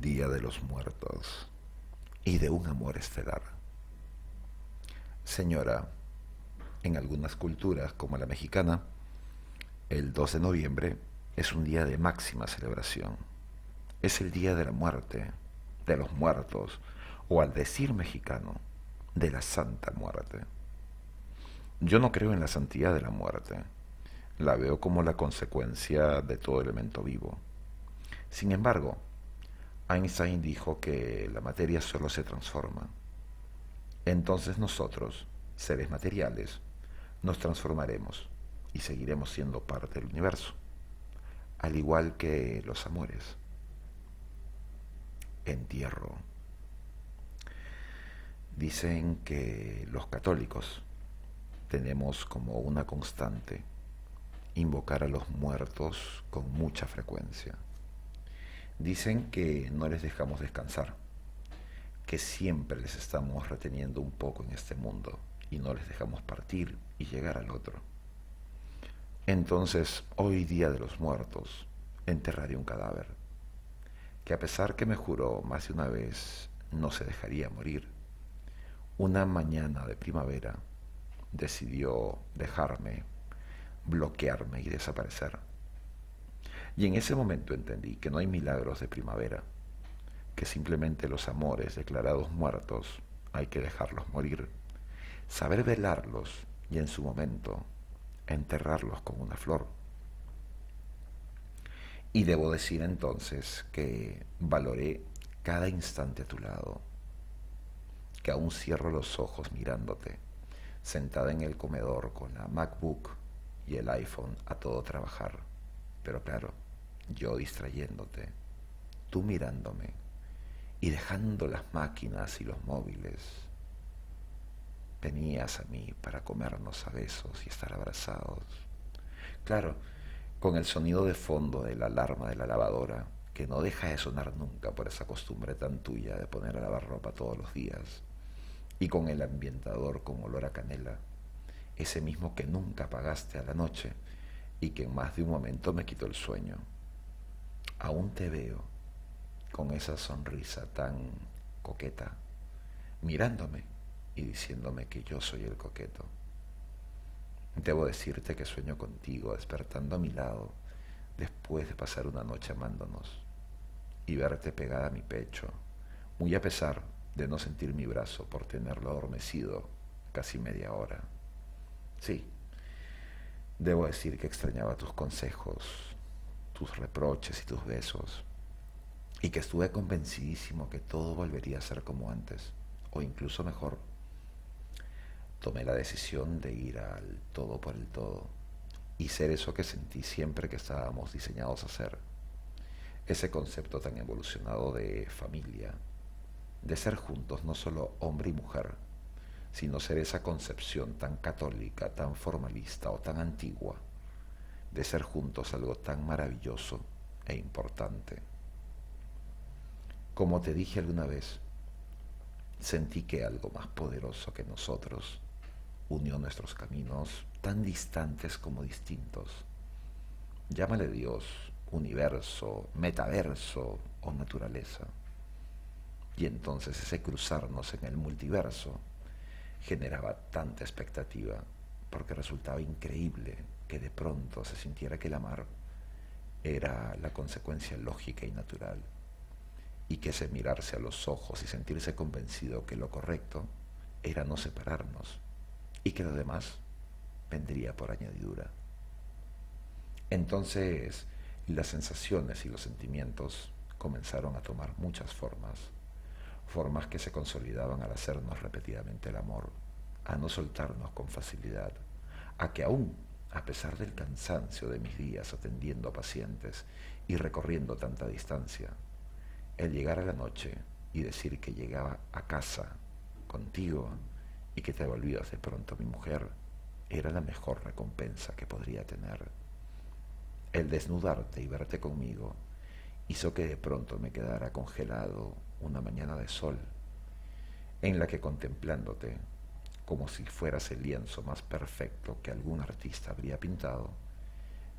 Día de los Muertos y de un amor estelar. Señora, en algunas culturas como la mexicana, el 2 de noviembre es un día de máxima celebración. Es el día de la muerte, de los muertos, o al decir mexicano, de la santa muerte. Yo no creo en la santidad de la muerte, la veo como la consecuencia de todo elemento vivo. Sin embargo, Einstein dijo que la materia solo se transforma. Entonces nosotros, seres materiales, nos transformaremos y seguiremos siendo parte del universo, al igual que los amores. Entierro. Dicen que los católicos tenemos como una constante invocar a los muertos con mucha frecuencia. Dicen que no les dejamos descansar, que siempre les estamos reteniendo un poco en este mundo y no les dejamos partir y llegar al otro. Entonces, hoy día de los muertos, enterraré un cadáver, que a pesar que me juró más de una vez no se dejaría morir, una mañana de primavera decidió dejarme, bloquearme y desaparecer. Y en ese momento entendí que no hay milagros de primavera, que simplemente los amores declarados muertos hay que dejarlos morir, saber velarlos y en su momento enterrarlos con una flor. Y debo decir entonces que valoré cada instante a tu lado, que aún cierro los ojos mirándote sentada en el comedor con la MacBook y el iPhone a todo trabajar. Pero claro, yo distrayéndote, tú mirándome y dejando las máquinas y los móviles. Venías a mí para comernos a besos y estar abrazados. Claro, con el sonido de fondo de la alarma de la lavadora, que no deja de sonar nunca por esa costumbre tan tuya de poner a lavar ropa todos los días y con el ambientador con olor a canela, ese mismo que nunca apagaste a la noche y que en más de un momento me quitó el sueño. Aún te veo con esa sonrisa tan coqueta, mirándome y diciéndome que yo soy el coqueto. Debo decirte que sueño contigo, despertando a mi lado, después de pasar una noche amándonos, y verte pegada a mi pecho, muy a pesar de no sentir mi brazo por tenerlo adormecido casi media hora. Sí, debo decir que extrañaba tus consejos, tus reproches y tus besos, y que estuve convencidísimo que todo volvería a ser como antes, o incluso mejor. Tomé la decisión de ir al todo por el todo y ser eso que sentí siempre que estábamos diseñados a ser. Ese concepto tan evolucionado de familia, de ser juntos no solo hombre y mujer, sino ser esa concepción tan católica, tan formalista o tan antigua, de ser juntos algo tan maravilloso e importante. Como te dije alguna vez, sentí que algo más poderoso que nosotros unió nuestros caminos tan distantes como distintos. Llámale Dios, universo, metaverso o naturaleza. Y entonces ese cruzarnos en el multiverso generaba tanta expectativa porque resultaba increíble que de pronto se sintiera que el amar era la consecuencia lógica y natural y que ese mirarse a los ojos y sentirse convencido que lo correcto era no separarnos y que lo demás vendría por añadidura. Entonces las sensaciones y los sentimientos comenzaron a tomar muchas formas formas que se consolidaban al hacernos repetidamente el amor, a no soltarnos con facilidad, a que aún, a pesar del cansancio de mis días atendiendo a pacientes y recorriendo tanta distancia, el llegar a la noche y decir que llegaba a casa contigo y que te volvías de pronto mi mujer, era la mejor recompensa que podría tener. El desnudarte y verte conmigo hizo que de pronto me quedara congelado una mañana de sol, en la que contemplándote, como si fueras el lienzo más perfecto que algún artista habría pintado,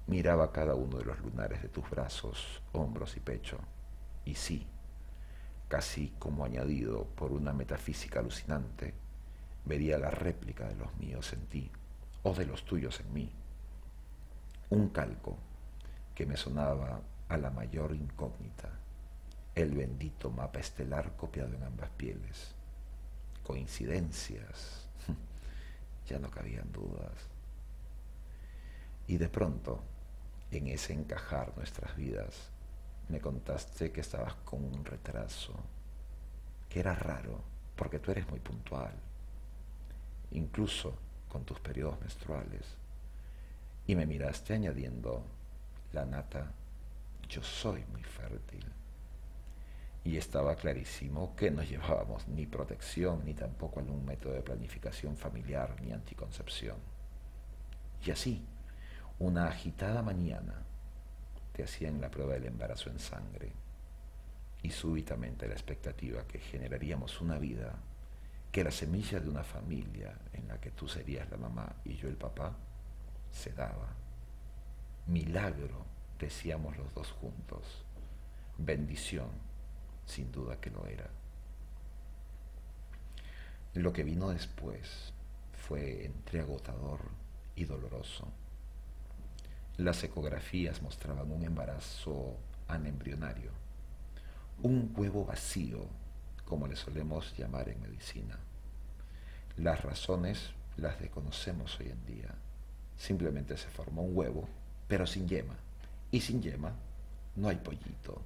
miraba cada uno de los lunares de tus brazos, hombros y pecho, y sí, casi como añadido por una metafísica alucinante, vería la réplica de los míos en ti o de los tuyos en mí. Un calco que me sonaba a la mayor incógnita, el bendito mapa estelar copiado en ambas pieles. Coincidencias, ya no cabían dudas. Y de pronto, en ese encajar nuestras vidas, me contaste que estabas con un retraso, que era raro, porque tú eres muy puntual, incluso con tus periodos menstruales. Y me miraste añadiendo, la nata, yo soy muy fértil. Y estaba clarísimo que no llevábamos ni protección, ni tampoco algún método de planificación familiar, ni anticoncepción. Y así, una agitada mañana, te hacían la prueba del embarazo en sangre y súbitamente la expectativa que generaríamos una vida, que la semilla de una familia en la que tú serías la mamá y yo el papá, se daba. Milagro, decíamos los dos juntos. Bendición, sin duda que lo era. Lo que vino después fue entre agotador y doloroso. Las ecografías mostraban un embarazo anembrionario, un huevo vacío, como le solemos llamar en medicina. Las razones las desconocemos hoy en día. Simplemente se formó un huevo, pero sin yema. Y sin yema no hay pollito.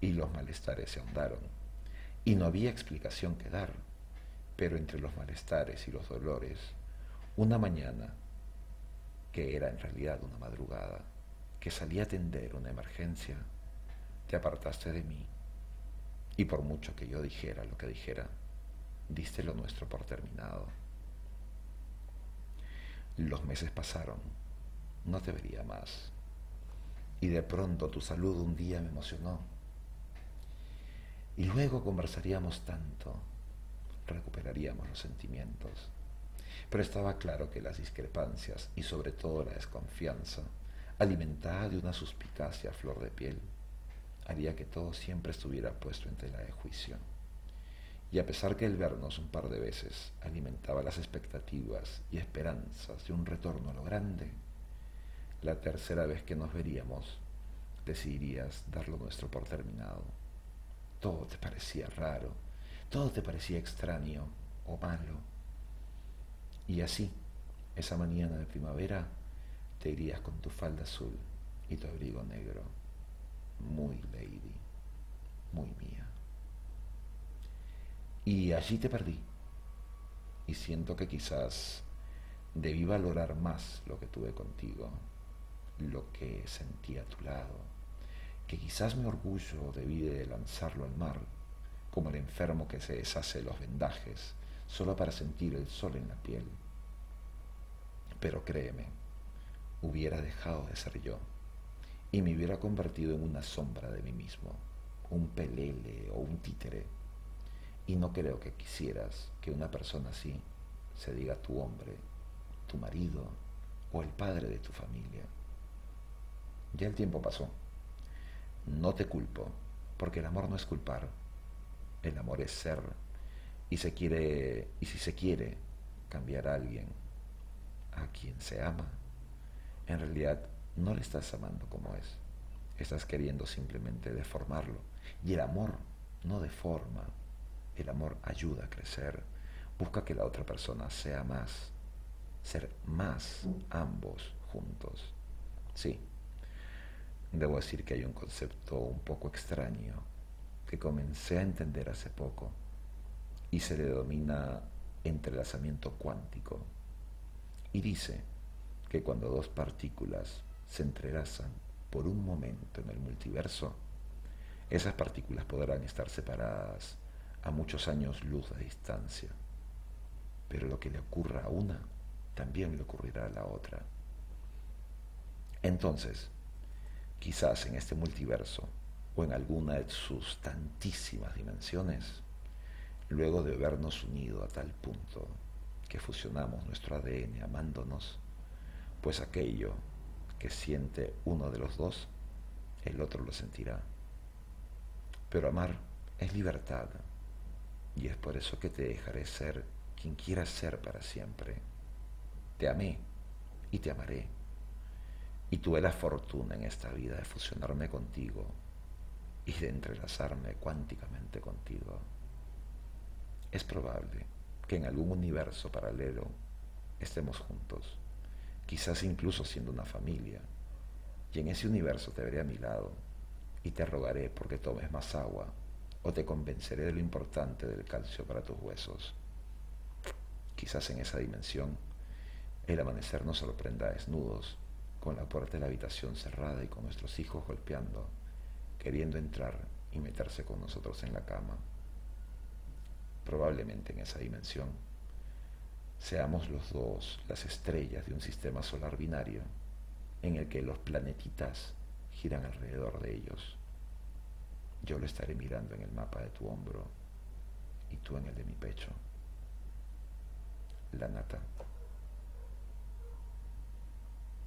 Y los malestares se ahondaron. Y no había explicación que dar. Pero entre los malestares y los dolores, una mañana que era en realidad una madrugada, que salí a atender una emergencia, te apartaste de mí y por mucho que yo dijera lo que dijera, diste lo nuestro por terminado. Los meses pasaron, no te vería más y de pronto tu salud un día me emocionó. Y luego conversaríamos tanto, recuperaríamos los sentimientos pero estaba claro que las discrepancias y sobre todo la desconfianza, alimentada de una suspicacia flor de piel, haría que todo siempre estuviera puesto en tela de juicio. Y a pesar que el vernos un par de veces alimentaba las expectativas y esperanzas de un retorno a lo grande, la tercera vez que nos veríamos decidirías dar lo nuestro por terminado. Todo te parecía raro, todo te parecía extraño o malo y así, esa mañana de primavera, te irías con tu falda azul y tu abrigo negro, muy lady, muy mía. Y allí te perdí. Y siento que quizás debí valorar más lo que tuve contigo, lo que sentí a tu lado, que quizás mi orgullo debí de lanzarlo al mar, como el enfermo que se deshace los vendajes solo para sentir el sol en la piel. Pero créeme, hubiera dejado de ser yo y me hubiera convertido en una sombra de mí mismo, un pelele o un títere. Y no creo que quisieras que una persona así se diga tu hombre, tu marido o el padre de tu familia. Ya el tiempo pasó. No te culpo, porque el amor no es culpar. El amor es ser y si se quiere cambiar a alguien a quien se ama, en realidad no le estás amando como es. Estás queriendo simplemente deformarlo. Y el amor no deforma. El amor ayuda a crecer. Busca que la otra persona sea más. Ser más ambos juntos. Sí. Debo decir que hay un concepto un poco extraño que comencé a entender hace poco y se le denomina entrelazamiento cuántico y dice que cuando dos partículas se entrelazan por un momento en el multiverso, esas partículas podrán estar separadas a muchos años luz de distancia. Pero lo que le ocurra a una, también le ocurrirá a la otra. Entonces, quizás en este multiverso, o en alguna de sus tantísimas dimensiones, luego de habernos unido a tal punto que fusionamos nuestro ADN amándonos, pues aquello que siente uno de los dos, el otro lo sentirá. Pero amar es libertad y es por eso que te dejaré ser quien quieras ser para siempre. Te amé y te amaré. Y tuve la fortuna en esta vida de fusionarme contigo y de entrelazarme cuánticamente contigo. Es probable que en algún universo paralelo estemos juntos, quizás incluso siendo una familia, y en ese universo te veré a mi lado y te rogaré porque tomes más agua o te convenceré de lo importante del calcio para tus huesos. Quizás en esa dimensión el amanecer nos sorprenda desnudos, con la puerta de la habitación cerrada y con nuestros hijos golpeando, queriendo entrar y meterse con nosotros en la cama. Probablemente en esa dimensión seamos los dos las estrellas de un sistema solar binario en el que los planetitas giran alrededor de ellos. Yo lo estaré mirando en el mapa de tu hombro y tú en el de mi pecho. La nata.